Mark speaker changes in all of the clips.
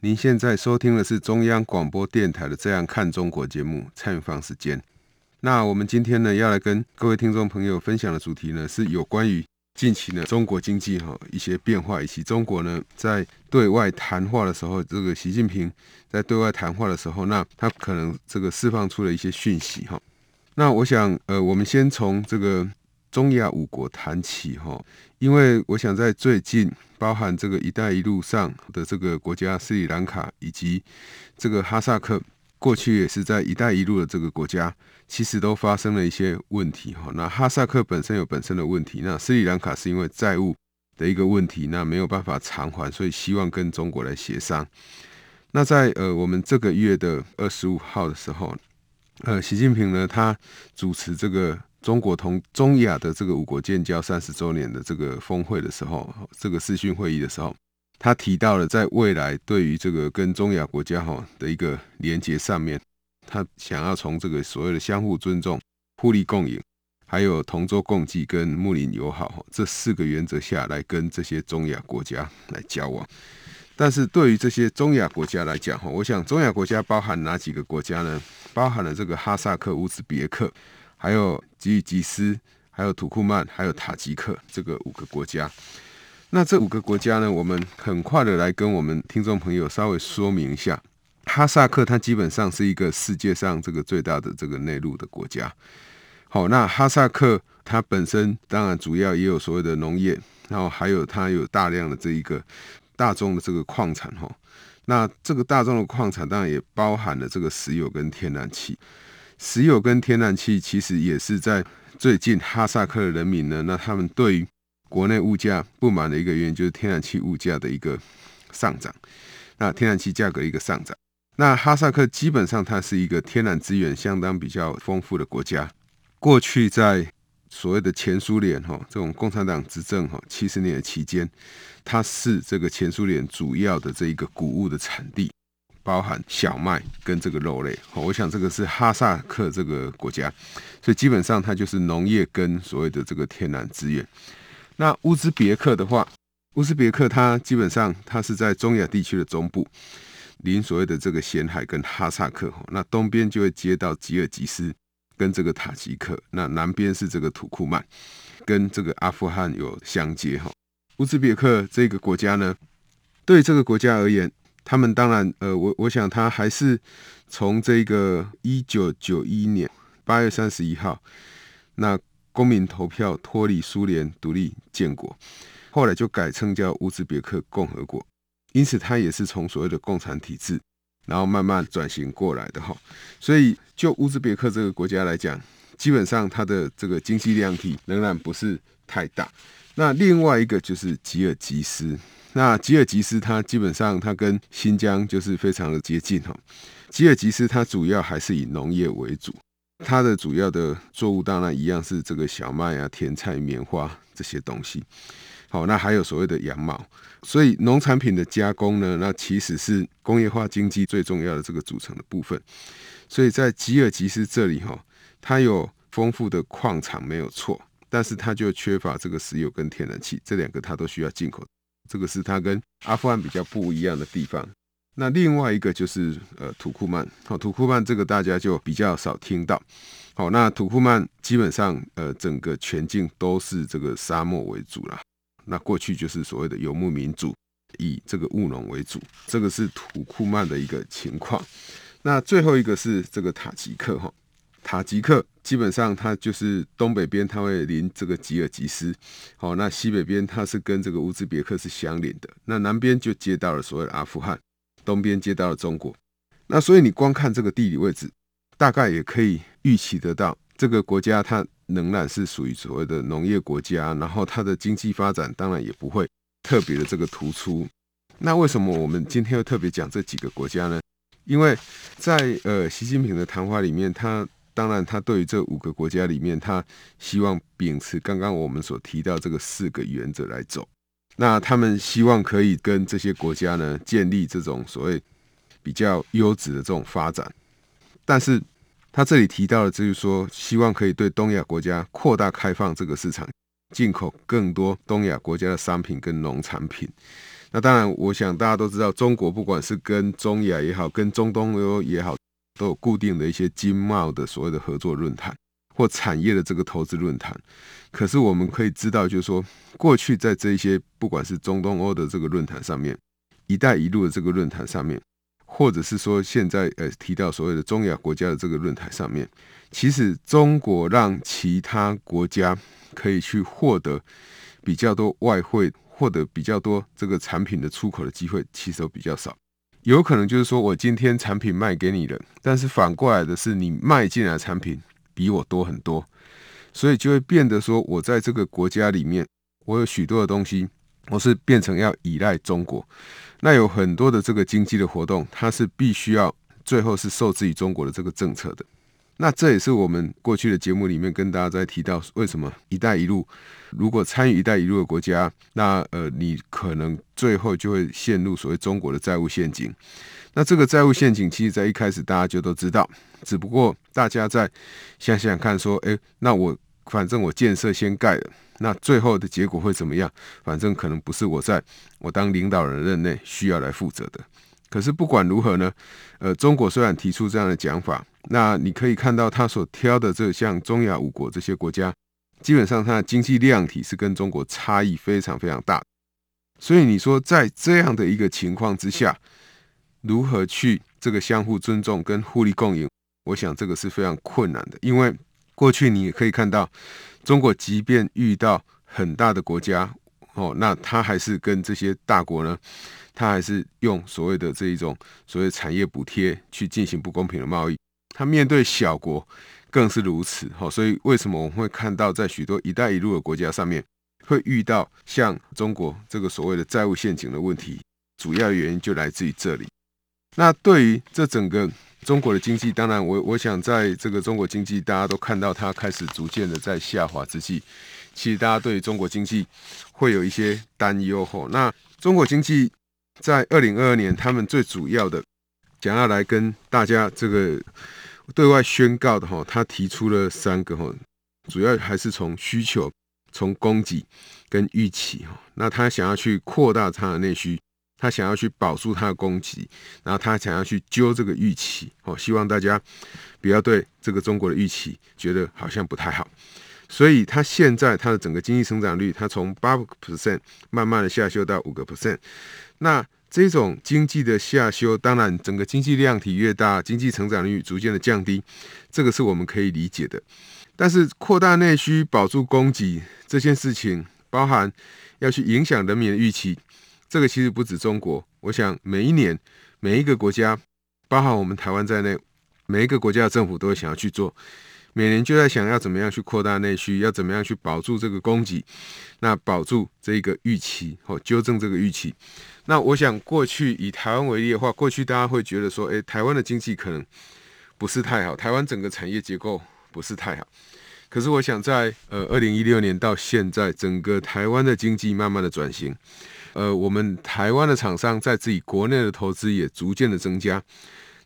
Speaker 1: 您现在收听的是中央广播电台的《这样看中国》节目，蔡明芳时间。那我们今天呢，要来跟各位听众朋友分享的主题呢，是有关于近期呢中国经济哈一些变化，以及中国呢在对外谈话的时候，这个习近平在对外谈话的时候，那他可能这个释放出了一些讯息哈。那我想，呃，我们先从这个。中亚五国谈起哈，因为我想在最近，包含这个“一带一路”上的这个国家斯里兰卡以及这个哈萨克，过去也是在“一带一路”的这个国家，其实都发生了一些问题哈。那哈萨克本身有本身的问题，那斯里兰卡是因为债务的一个问题，那没有办法偿还，所以希望跟中国来协商。那在呃我们这个月的二十五号的时候，呃，习近平呢他主持这个。中国同中亚的这个五国建交三十周年的这个峰会的时候，这个视讯会议的时候，他提到了在未来对于这个跟中亚国家哈的一个连接上面，他想要从这个所谓的相互尊重、互利共赢，还有同舟共济跟睦邻友好这四个原则下来跟这些中亚国家来交往。但是对于这些中亚国家来讲哈，我想中亚国家包含哪几个国家呢？包含了这个哈萨克、乌兹别克。还有吉尔吉斯，还有土库曼，还有塔吉克这个五个国家。那这五个国家呢，我们很快的来跟我们听众朋友稍微说明一下。哈萨克它基本上是一个世界上这个最大的这个内陆的国家。好，那哈萨克它本身当然主要也有所谓的农业，然后还有它有大量的这一个大宗的这个矿产哈。那这个大宗的矿产当然也包含了这个石油跟天然气。石油跟天然气其实也是在最近哈萨克的人民呢，那他们对于国内物价不满的一个原因，就是天然气物价的一个上涨，那天然气价格一个上涨。那哈萨克基本上它是一个天然资源相当比较丰富的国家。过去在所谓的前苏联哈这种共产党执政哈七十年的期间，它是这个前苏联主要的这一个谷物的产地。包含小麦跟这个肉类，我想这个是哈萨克这个国家，所以基本上它就是农业跟所谓的这个天然资源。那乌兹别克的话，乌兹别克它基本上它是在中亚地区的中部，临所谓的这个咸海跟哈萨克，那东边就会接到吉尔吉斯跟这个塔吉克，那南边是这个土库曼，跟这个阿富汗有相接哈。乌兹别克这个国家呢，对这个国家而言。他们当然，呃，我我想他还是从这个一九九一年八月三十一号，那公民投票脱离苏联独立建国，后来就改称叫乌兹别克共和国，因此他也是从所谓的共产体制，然后慢慢转型过来的哈。所以就乌兹别克这个国家来讲，基本上它的这个经济量体仍然不是太大。那另外一个就是吉尔吉斯。那吉尔吉斯它基本上它跟新疆就是非常的接近哈。吉尔吉斯它主要还是以农业为主，它的主要的作物当然一样是这个小麦啊、甜菜、棉花这些东西。好，那还有所谓的羊毛，所以农产品的加工呢，那其实是工业化经济最重要的这个组成的部分。所以在吉尔吉斯这里哈，它有丰富的矿场没有错，但是它就缺乏这个石油跟天然气，这两个它都需要进口。这个是它跟阿富汗比较不一样的地方。那另外一个就是呃土库曼，好，土库曼这个大家就比较少听到。好，那土库曼基本上呃整个全境都是这个沙漠为主啦。那过去就是所谓的游牧民族，以这个务农为主。这个是土库曼的一个情况。那最后一个是这个塔吉克哈。塔吉克基本上它就是东北边，它会临这个吉尔吉斯，好，那西北边它是跟这个乌兹别克是相邻的，那南边就接到了所谓的阿富汗，东边接到了中国，那所以你光看这个地理位置，大概也可以预期得到，这个国家它仍然是属于所谓的农业国家，然后它的经济发展当然也不会特别的这个突出。那为什么我们今天要特别讲这几个国家呢？因为在呃习近平的谈话里面，他当然他对于这五个国家里面，他希望秉持刚刚我们所提到这个四个原则来走。那他们希望可以跟这些国家呢建立这种所谓比较优质的这种发展，但是他这里提到的就是说，希望可以对东亚国家扩大开放这个市场，进口更多东亚国家的商品跟农产品。那当然，我想大家都知道，中国不管是跟中亚也好，跟中东欧也好，都有固定的一些经贸的所谓的合作论坛或产业的这个投资论坛。可是我们可以知道，就是说，过去在这些不管是中东欧的这个论坛上面，“一带一路”的这个论坛上面，或者是说现在呃提到所谓的中亚国家的这个论坛上面，其实中国让其他国家可以去获得比较多外汇。获得比较多这个产品的出口的机会，其实都比较少。有可能就是说我今天产品卖给你了，但是反过来的是你卖进来产品比我多很多，所以就会变得说我在这个国家里面，我有许多的东西，我是变成要依赖中国。那有很多的这个经济的活动，它是必须要最后是受制于中国的这个政策的。那这也是我们过去的节目里面跟大家在提到，为什么“一带一路”如果参与“一带一路”的国家，那呃，你可能最后就会陷入所谓中国的债务陷阱。那这个债务陷阱，其实在一开始大家就都知道，只不过大家在想想看，说，诶，那我反正我建设先盖了，那最后的结果会怎么样？反正可能不是我在我当领导人任内需要来负责的。可是不管如何呢，呃，中国虽然提出这样的讲法。那你可以看到，他所挑的这像中亚五国这些国家，基本上它的经济量体是跟中国差异非常非常大。所以你说在这样的一个情况之下，如何去这个相互尊重跟互利共赢？我想这个是非常困难的，因为过去你也可以看到，中国即便遇到很大的国家哦，那他还是跟这些大国呢，他还是用所谓的这一种所谓产业补贴去进行不公平的贸易。他面对小国更是如此，哈，所以为什么我们会看到在许多“一带一路”的国家上面会遇到像中国这个所谓的债务陷阱的问题？主要原因就来自于这里。那对于这整个中国的经济，当然我我想在这个中国经济大家都看到它开始逐渐的在下滑之际，其实大家对于中国经济会有一些担忧。吼，那中国经济在二零二二年，他们最主要的想要来跟大家这个。对外宣告的哈，他提出了三个哈，主要还是从需求、从供给跟预期哈。那他想要去扩大他的内需，他想要去保住他的供给，然后他想要去揪这个预期哦，希望大家不要对这个中国的预期觉得好像不太好。所以，他现在他的整个经济成长率，他从八个 percent 慢慢的下修到五个 percent。那这种经济的下修，当然整个经济量体越大，经济成长率逐渐的降低，这个是我们可以理解的。但是扩大内需、保住供给这件事情，包含要去影响人民的预期，这个其实不止中国。我想每一年每一个国家，包含我们台湾在内，每一个国家的政府都会想要去做。每年就在想要怎么样去扩大内需，要怎么样去保住这个供给，那保住这个预期或纠正这个预期。那我想过去以台湾为例的话，过去大家会觉得说，诶，台湾的经济可能不是太好，台湾整个产业结构不是太好。可是我想在呃二零一六年到现在，整个台湾的经济慢慢的转型，呃，我们台湾的厂商在自己国内的投资也逐渐的增加。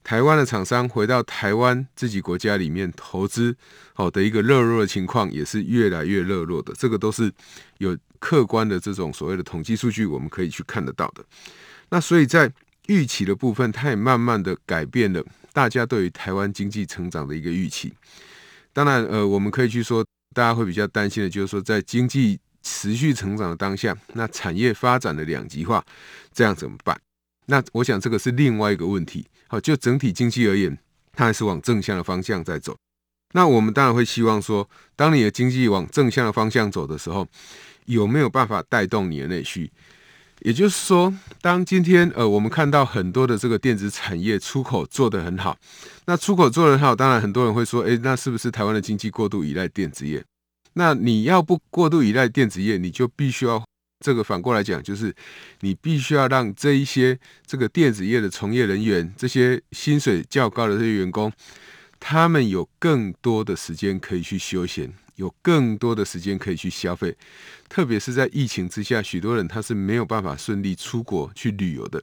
Speaker 1: 台湾的厂商回到台湾自己国家里面投资，好的一个热络的情况也是越来越热络的。这个都是有客观的这种所谓的统计数据，我们可以去看得到的。那所以在预期的部分，它也慢慢的改变了大家对于台湾经济成长的一个预期。当然，呃，我们可以去说，大家会比较担心的就是说，在经济持续成长的当下，那产业发展的两极化，这样怎么办？那我想这个是另外一个问题。好，就整体经济而言，它还是往正向的方向在走。那我们当然会希望说，当你的经济往正向的方向走的时候，有没有办法带动你的内需？也就是说，当今天呃，我们看到很多的这个电子产业出口做得很好，那出口做得很好，当然很多人会说，诶，那是不是台湾的经济过度依赖电子业？那你要不过度依赖电子业，你就必须要这个反过来讲，就是你必须要让这一些这个电子业的从业人员，这些薪水较高的这些员工，他们有更多的时间可以去休闲，有更多的时间可以去消费。特别是在疫情之下，许多人他是没有办法顺利出国去旅游的，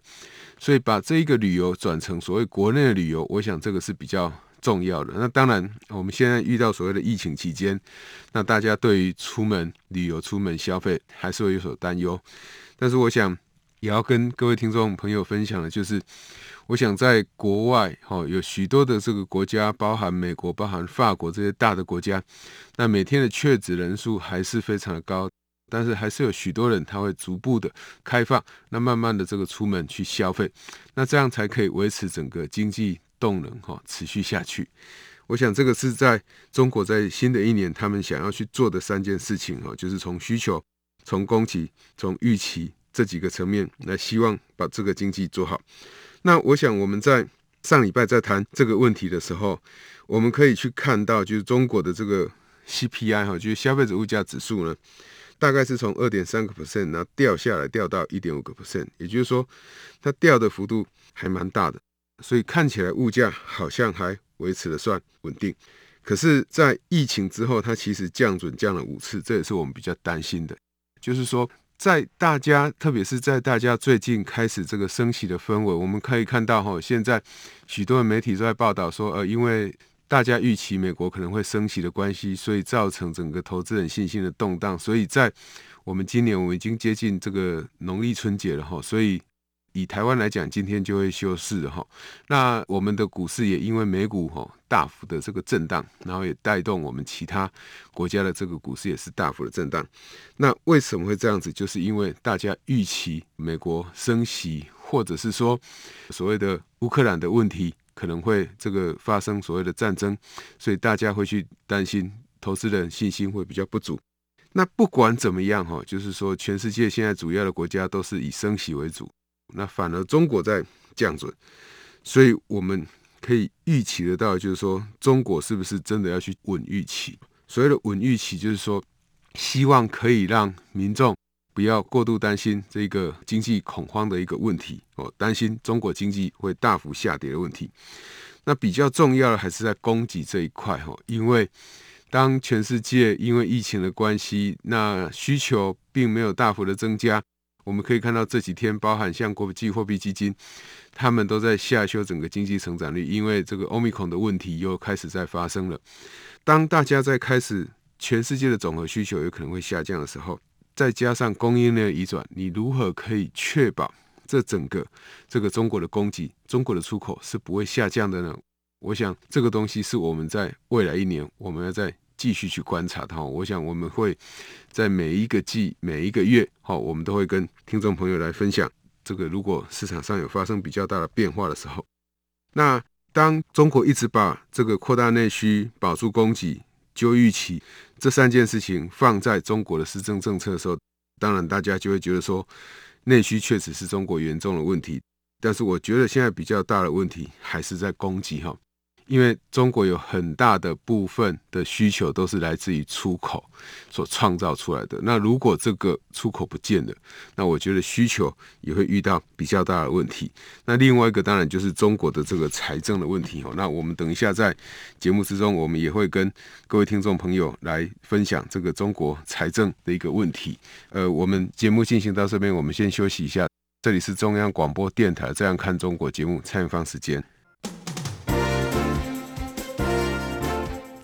Speaker 1: 所以把这一个旅游转成所谓国内的旅游，我想这个是比较重要的。那当然，我们现在遇到所谓的疫情期间，那大家对于出门旅游、出门消费还是会有所担忧。但是，我想也要跟各位听众朋友分享的，就是我想在国外，哈，有许多的这个国家，包含美国、包含法国这些大的国家，那每天的确诊人数还是非常的高，但是还是有许多人他会逐步的开放，那慢慢的这个出门去消费，那这样才可以维持整个经济。动能哈持续下去，我想这个是在中国在新的一年他们想要去做的三件事情哈，就是从需求、从供给、从预期这几个层面来，希望把这个经济做好。那我想我们在上礼拜在谈这个问题的时候，我们可以去看到，就是中国的这个 CPI 哈，就是消费者物价指数呢，大概是从二点三个 percent 然后掉下来掉到一点五个 percent，也就是说它掉的幅度还蛮大的。所以看起来物价好像还维持的算稳定，可是，在疫情之后，它其实降准降了五次，这也是我们比较担心的。就是说，在大家，特别是在大家最近开始这个升息的氛围，我们可以看到哈，现在许多的媒体都在报道说，呃，因为大家预期美国可能会升息的关系，所以造成整个投资人信心的动荡。所以在我们今年，我们已经接近这个农历春节了哈，所以。以台湾来讲，今天就会休市哈。那我们的股市也因为美股哈大幅的这个震荡，然后也带动我们其他国家的这个股市也是大幅的震荡。那为什么会这样子？就是因为大家预期美国升息，或者是说所谓的乌克兰的问题可能会这个发生所谓的战争，所以大家会去担心，投资人信心会比较不足。那不管怎么样哈，就是说全世界现在主要的国家都是以升息为主。那反而中国在降准，所以我们可以预期得到，就是说中国是不是真的要去稳预期？所谓的稳预期，就是说希望可以让民众不要过度担心这个经济恐慌的一个问题哦，担心中国经济会大幅下跌的问题。那比较重要的还是在供给这一块哈，因为当全世界因为疫情的关系，那需求并没有大幅的增加。我们可以看到这几天，包含像国际货币基金，他们都在下修整个经济成长率，因为这个欧米孔的问题又开始在发生了。当大家在开始全世界的总和需求有可能会下降的时候，再加上供应链的移转，你如何可以确保这整个这个中国的供给、中国的出口是不会下降的呢？我想这个东西是我们在未来一年我们要在。继续去观察它，我想我们会在每一个季、每一个月，好，我们都会跟听众朋友来分享这个。如果市场上有发生比较大的变化的时候，那当中国一直把这个扩大内需、保住供给、就预期这三件事情放在中国的施政政策的时候，当然大家就会觉得说，内需确实是中国严重的问题。但是我觉得现在比较大的问题还是在供给哈。因为中国有很大的部分的需求都是来自于出口所创造出来的。那如果这个出口不见了，那我觉得需求也会遇到比较大的问题。那另外一个当然就是中国的这个财政的问题哦。那我们等一下在节目之中，我们也会跟各位听众朋友来分享这个中国财政的一个问题。呃，我们节目进行到这边，我们先休息一下。这里是中央广播电台《这样看中国》节目，蔡明芳时间。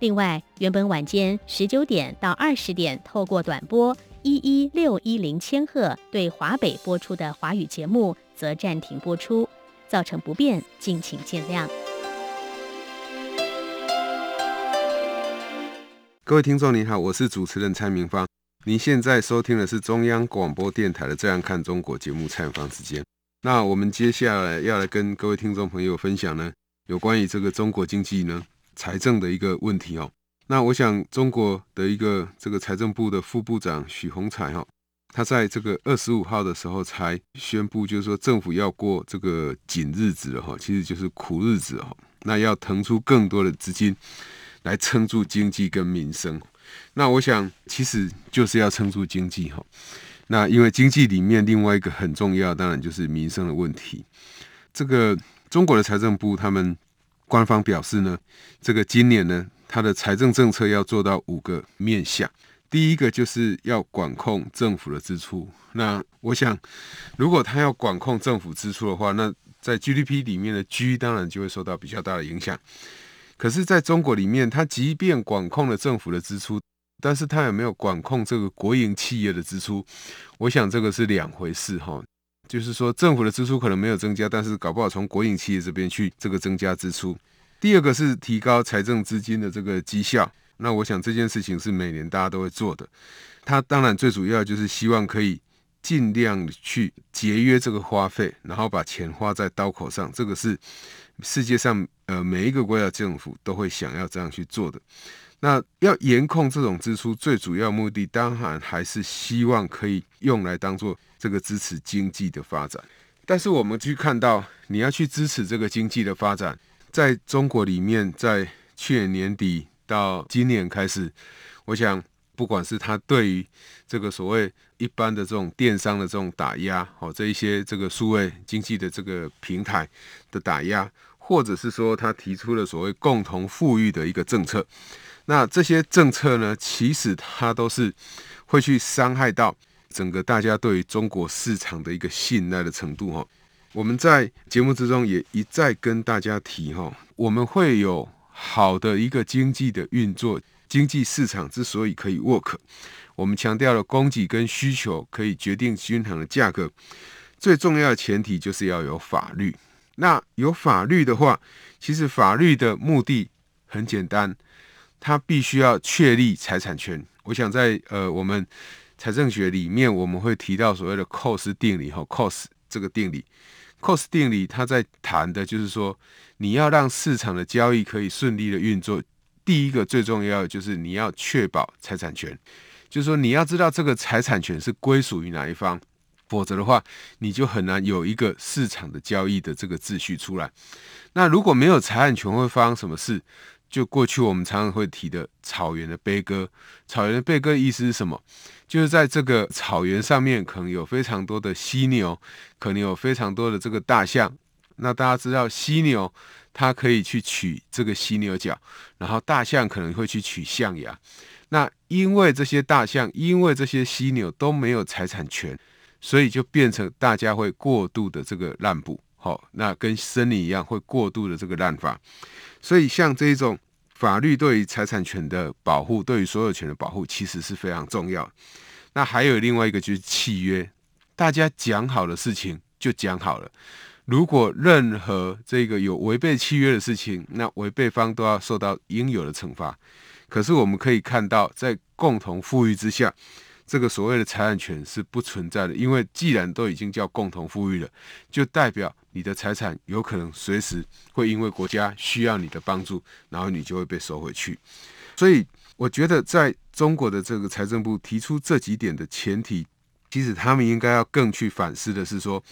Speaker 2: 另外，原本晚间十九点到二十点透过短波一一六一零千赫对华北播出的华语节目，则暂停播出，造成不便，敬请见谅。
Speaker 1: 各位听众您好，我是主持人蔡明芳。您现在收听的是中央广播电台的《这样看中国》节目，蔡明芳时间。那我们接下来要来跟各位听众朋友分享呢，有关于这个中国经济呢财政的一个问题哦。那我想中国的一个这个财政部的副部长许宏才哈，他在这个二十五号的时候才宣布，就是说政府要过这个紧日子了哈，其实就是苦日子哈。那要腾出更多的资金。来撑住经济跟民生，那我想其实就是要撑住经济哈。那因为经济里面另外一个很重要，当然就是民生的问题。这个中国的财政部他们官方表示呢，这个今年呢，他的财政政策要做到五个面向。第一个就是要管控政府的支出。那我想，如果他要管控政府支出的话，那在 GDP 里面的 G 当然就会受到比较大的影响。可是，在中国里面，它即便管控了政府的支出，但是它有没有管控这个国营企业的支出？我想这个是两回事哈。就是说，政府的支出可能没有增加，但是搞不好从国营企业这边去这个增加支出。第二个是提高财政资金的这个绩效。那我想这件事情是每年大家都会做的。它当然最主要就是希望可以尽量去节约这个花费，然后把钱花在刀口上。这个是。世界上，呃，每一个国家政府都会想要这样去做的。那要严控这种支出，最主要目的当然还是希望可以用来当做这个支持经济的发展。但是我们去看到，你要去支持这个经济的发展，在中国里面，在去年年底到今年开始，我想。不管是他对于这个所谓一般的这种电商的这种打压，哦，这一些这个数位经济的这个平台的打压，或者是说他提出了所谓共同富裕的一个政策，那这些政策呢，其实它都是会去伤害到整个大家对于中国市场的一个信赖的程度，哈。我们在节目之中也一再跟大家提，哈，我们会有好的一个经济的运作。经济市场之所以可以 work，我们强调了供给跟需求可以决定均衡的价格。最重要的前提就是要有法律。那有法律的话，其实法律的目的很简单，它必须要确立财产权。我想在呃我们财政学里面，我们会提到所谓的 cos 定理和 cos 这个定理。cos 定理它在谈的就是说，你要让市场的交易可以顺利的运作。第一个最重要的就是你要确保财产权，就是说你要知道这个财产权是归属于哪一方，否则的话你就很难有一个市场的交易的这个秩序出来。那如果没有财产权，会发生什么事？就过去我们常常会提的草原的悲歌。草原的悲歌意思是什么？就是在这个草原上面可能有非常多的犀牛，可能有非常多的这个大象。那大家知道犀牛。它可以去取这个犀牛角，然后大象可能会去取象牙。那因为这些大象，因为这些犀牛都没有财产权，所以就变成大家会过度的这个滥捕。好，那跟森林一样，会过度的这个滥伐。所以像这种法律对于财产权的保护，对于所有权的保护，其实是非常重要。那还有另外一个就是契约，大家讲好的事情就讲好了。如果任何这个有违背契约的事情，那违背方都要受到应有的惩罚。可是我们可以看到，在共同富裕之下，这个所谓的财产权是不存在的，因为既然都已经叫共同富裕了，就代表你的财产有可能随时会因为国家需要你的帮助，然后你就会被收回去。所以，我觉得在中国的这个财政部提出这几点的前提，其实他们应该要更去反思的是说，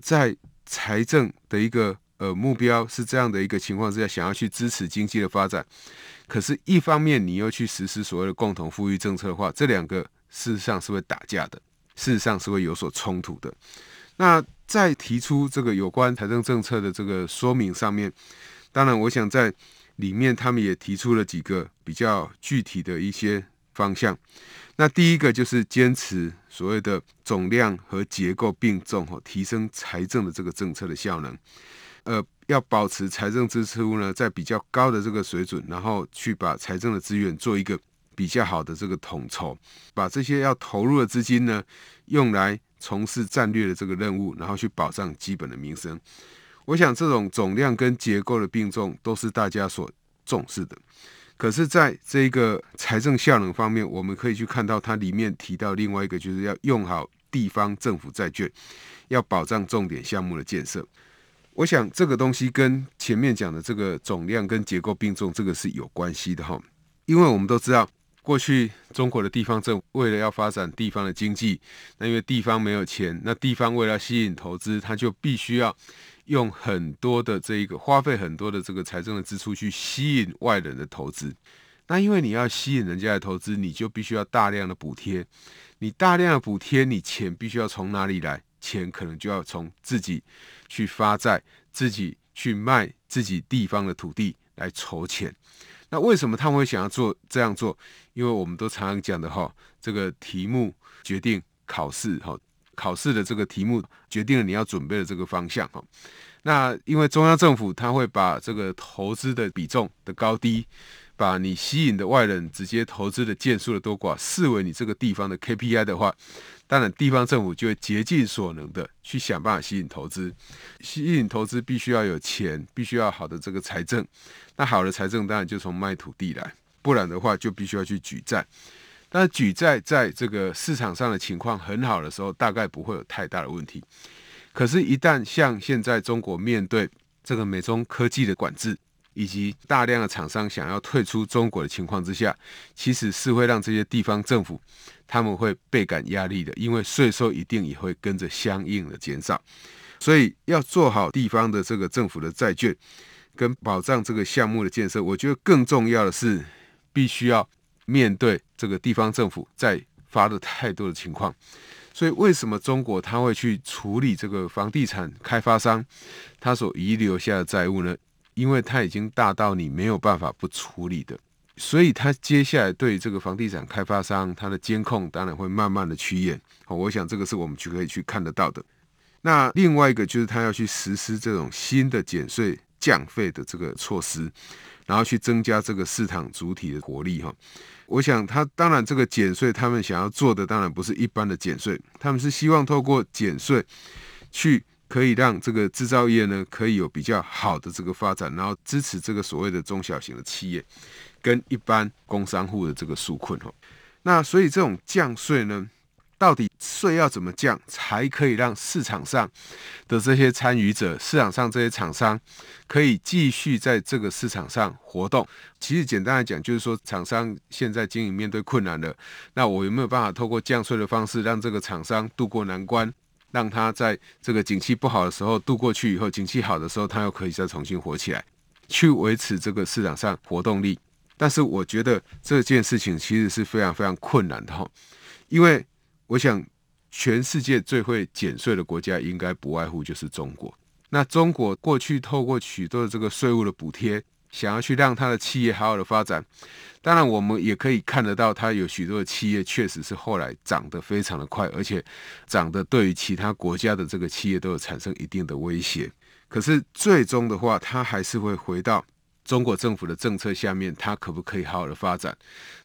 Speaker 1: 在财政的一个呃目标是这样的一个情况之下，想要去支持经济的发展，可是，一方面你又去实施所谓的共同富裕政策的话，这两个事实上是会打架的，事实上是会有所冲突的。那在提出这个有关财政政策的这个说明上面，当然，我想在里面他们也提出了几个比较具体的一些方向。那第一个就是坚持所谓的总量和结构并重，提升财政的这个政策的效能。呃，要保持财政支出呢在比较高的这个水准，然后去把财政的资源做一个比较好的这个统筹，把这些要投入的资金呢用来从事战略的这个任务，然后去保障基本的民生。我想这种总量跟结构的并重都是大家所重视的。可是，在这个财政效能方面，我们可以去看到它里面提到另外一个，就是要用好地方政府债券，要保障重点项目的建设。我想这个东西跟前面讲的这个总量跟结构并重，这个是有关系的哈。因为我们都知道，过去中国的地方政府为了要发展地方的经济，那因为地方没有钱，那地方为了吸引投资，它就必须要。用很多的这一个花费很多的这个财政的支出去吸引外人的投资，那因为你要吸引人家的投资，你就必须要大量的补贴，你大量的补贴，你钱必须要从哪里来？钱可能就要从自己去发债，自己去卖自己地方的土地来筹钱。那为什么他们会想要做这样做？因为我们都常常讲的哈，这个题目决定考试哈。考试的这个题目决定了你要准备的这个方向哈。那因为中央政府他会把这个投资的比重的高低，把你吸引的外人直接投资的件数的多寡视为你这个地方的 KPI 的话，当然地方政府就会竭尽所能的去想办法吸引投资。吸引投资必须要有钱，必须要好的这个财政。那好的财政当然就从卖土地来，不然的话就必须要去举债。那举债在这个市场上的情况很好的时候，大概不会有太大的问题。可是，一旦像现在中国面对这个美中科技的管制，以及大量的厂商想要退出中国的情况之下，其实是会让这些地方政府他们会倍感压力的，因为税收一定也会跟着相应的减少。所以，要做好地方的这个政府的债券，跟保障这个项目的建设，我觉得更重要的是必须要。面对这个地方政府在发的太多的情况，所以为什么中国他会去处理这个房地产开发商他所遗留下的债务呢？因为他已经大到你没有办法不处理的，所以他接下来对这个房地产开发商他的监控当然会慢慢的趋严。好，我想这个是我们去可以去看得到的。那另外一个就是他要去实施这种新的减税降费的这个措施，然后去增加这个市场主体的活力哈。我想，他当然这个减税，他们想要做的当然不是一般的减税，他们是希望透过减税，去可以让这个制造业呢可以有比较好的这个发展，然后支持这个所谓的中小型的企业跟一般工商户的这个纾困哈。那所以这种降税呢，到底税要怎么降，才可以让市场上的这些参与者、市场上这些厂商可以继续在这个市场上活动？其实简单来讲，就是说厂商现在经营面对困难了，那我有没有办法透过降税的方式，让这个厂商渡过难关，让他在这个景气不好的时候渡过去以后，景气好的时候，他又可以再重新活起来，去维持这个市场上活动力？但是我觉得这件事情其实是非常非常困难的哈，因为。我想，全世界最会减税的国家应该不外乎就是中国。那中国过去透过许多的这个税务的补贴，想要去让他的企业好好的发展。当然，我们也可以看得到，他有许多的企业确实是后来涨得非常的快，而且涨得对于其他国家的这个企业都有产生一定的威胁。可是最终的话，它还是会回到。中国政府的政策下面，它可不可以好好的发展？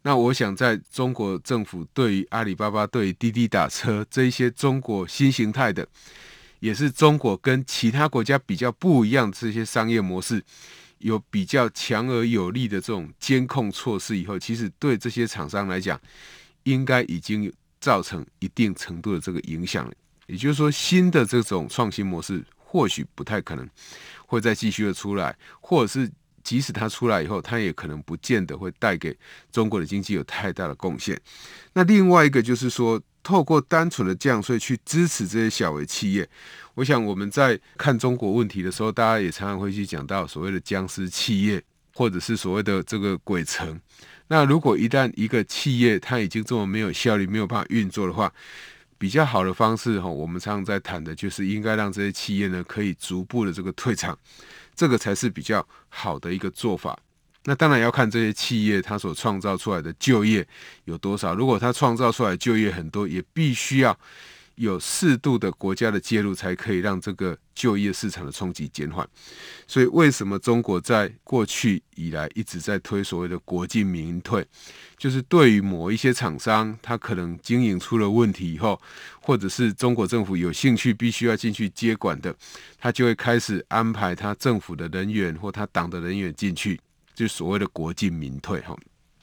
Speaker 1: 那我想，在中国政府对于阿里巴巴、对于滴滴打车这一些中国新形态的，也是中国跟其他国家比较不一样的这些商业模式，有比较强而有力的这种监控措施以后，其实对这些厂商来讲，应该已经造成一定程度的这个影响了。也就是说，新的这种创新模式或许不太可能会再继续的出来，或者是。即使它出来以后，它也可能不见得会带给中国的经济有太大的贡献。那另外一个就是说，透过单纯的降税去支持这些小微企业。我想我们在看中国问题的时候，大家也常常会去讲到所谓的僵尸企业，或者是所谓的这个鬼城。那如果一旦一个企业它已经这么没有效率，没有办法运作的话，比较好的方式哈，我们常常在谈的就是应该让这些企业呢可以逐步的这个退场，这个才是比较好的一个做法。那当然要看这些企业它所创造出来的就业有多少。如果它创造出来就业很多，也必须要有适度的国家的介入，才可以让这个就业市场的冲击减缓。所以，为什么中国在过去以来一直在推所谓的国进民退？就是对于某一些厂商，他可能经营出了问题以后，或者是中国政府有兴趣必须要进去接管的，他就会开始安排他政府的人员或他党的人员进去。就所谓的国进民退哈，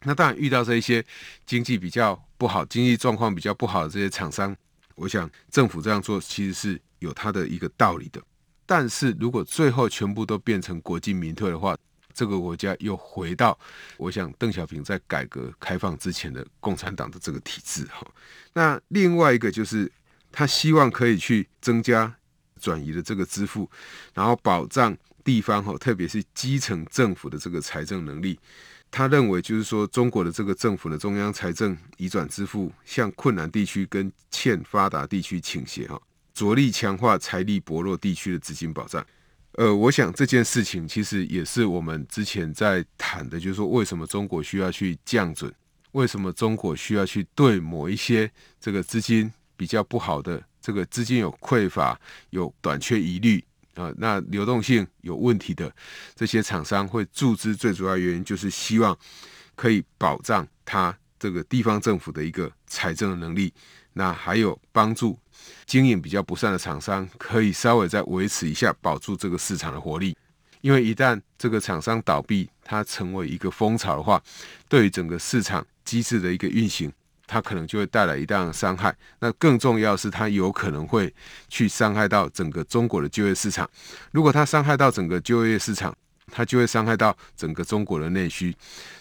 Speaker 1: 那当然遇到这一些经济比较不好、经济状况比较不好的这些厂商，我想政府这样做其实是有它的一个道理的。但是如果最后全部都变成国进民退的话，这个国家又回到我想邓小平在改革开放之前的共产党的这个体制哈。那另外一个就是他希望可以去增加转移的这个支付，然后保障。地方哈，特别是基层政府的这个财政能力，他认为就是说，中国的这个政府的中央财政移转支付向困难地区跟欠发达地区倾斜哈，着力强化财力薄弱地区的资金保障。呃，我想这件事情其实也是我们之前在谈的，就是说为什么中国需要去降准，为什么中国需要去对某一些这个资金比较不好的这个资金有匮乏、有短缺疑虑。啊，那流动性有问题的这些厂商会注资，最主要原因就是希望可以保障他这个地方政府的一个财政的能力，那还有帮助经营比较不善的厂商可以稍微再维持一下，保住这个市场的活力。因为一旦这个厂商倒闭，它成为一个风潮的话，对于整个市场机制的一个运行。它可能就会带来一定的伤害。那更重要是，它有可能会去伤害到整个中国的就业市场。如果它伤害到整个就业市场，它就会伤害到整个中国的内需。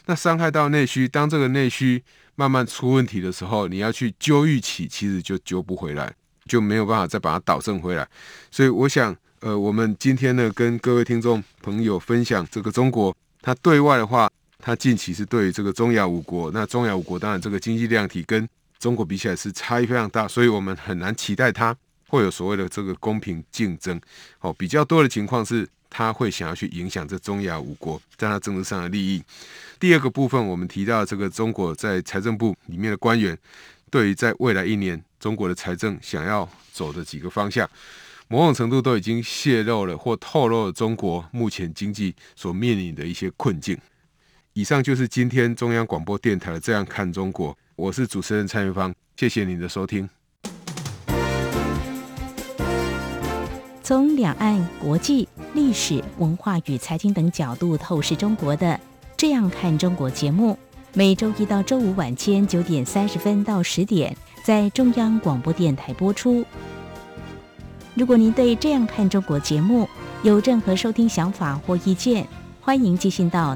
Speaker 1: 那伤害到内需，当这个内需慢慢出问题的时候，你要去揪预期，其实就揪不回来，就没有办法再把它导正回来。所以，我想，呃，我们今天呢，跟各位听众朋友分享这个中国，它对外的话。它近期是对于这个中亚五国，那中亚五国当然这个经济量体跟中国比起来是差异非常大，所以我们很难期待它会有所谓的这个公平竞争。哦，比较多的情况是它会想要去影响这中亚五国在它政治上的利益。第二个部分，我们提到这个中国在财政部里面的官员对于在未来一年中国的财政想要走的几个方向，某种程度都已经泄露了或透露了中国目前经济所面临的一些困境。以上就是今天中央广播电台的《这样看中国》，我是主持人蔡明芳，谢谢您的收听。
Speaker 2: 从两岸、国际、历史文化与财经等角度透视中国的《这样看中国》节目，每周一到周五晚间九点三十分到十点在中央广播电台播出。如果您对《这样看中国》节目有任何收听想法或意见，欢迎寄信到。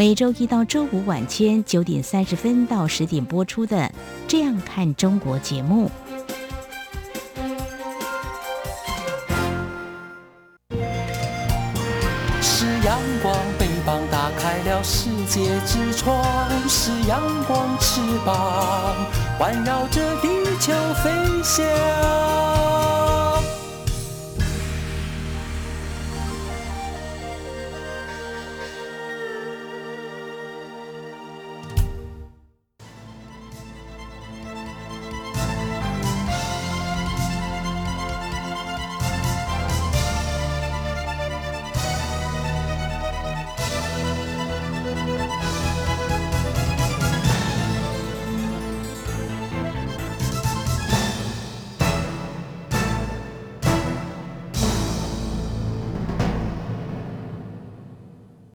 Speaker 2: 每周一到周五晚间九点三十分到十点播出的《这样看中国》节目。
Speaker 3: 是阳光，翅膀打开了世界之窗；是阳光，翅膀环绕着地球飞翔。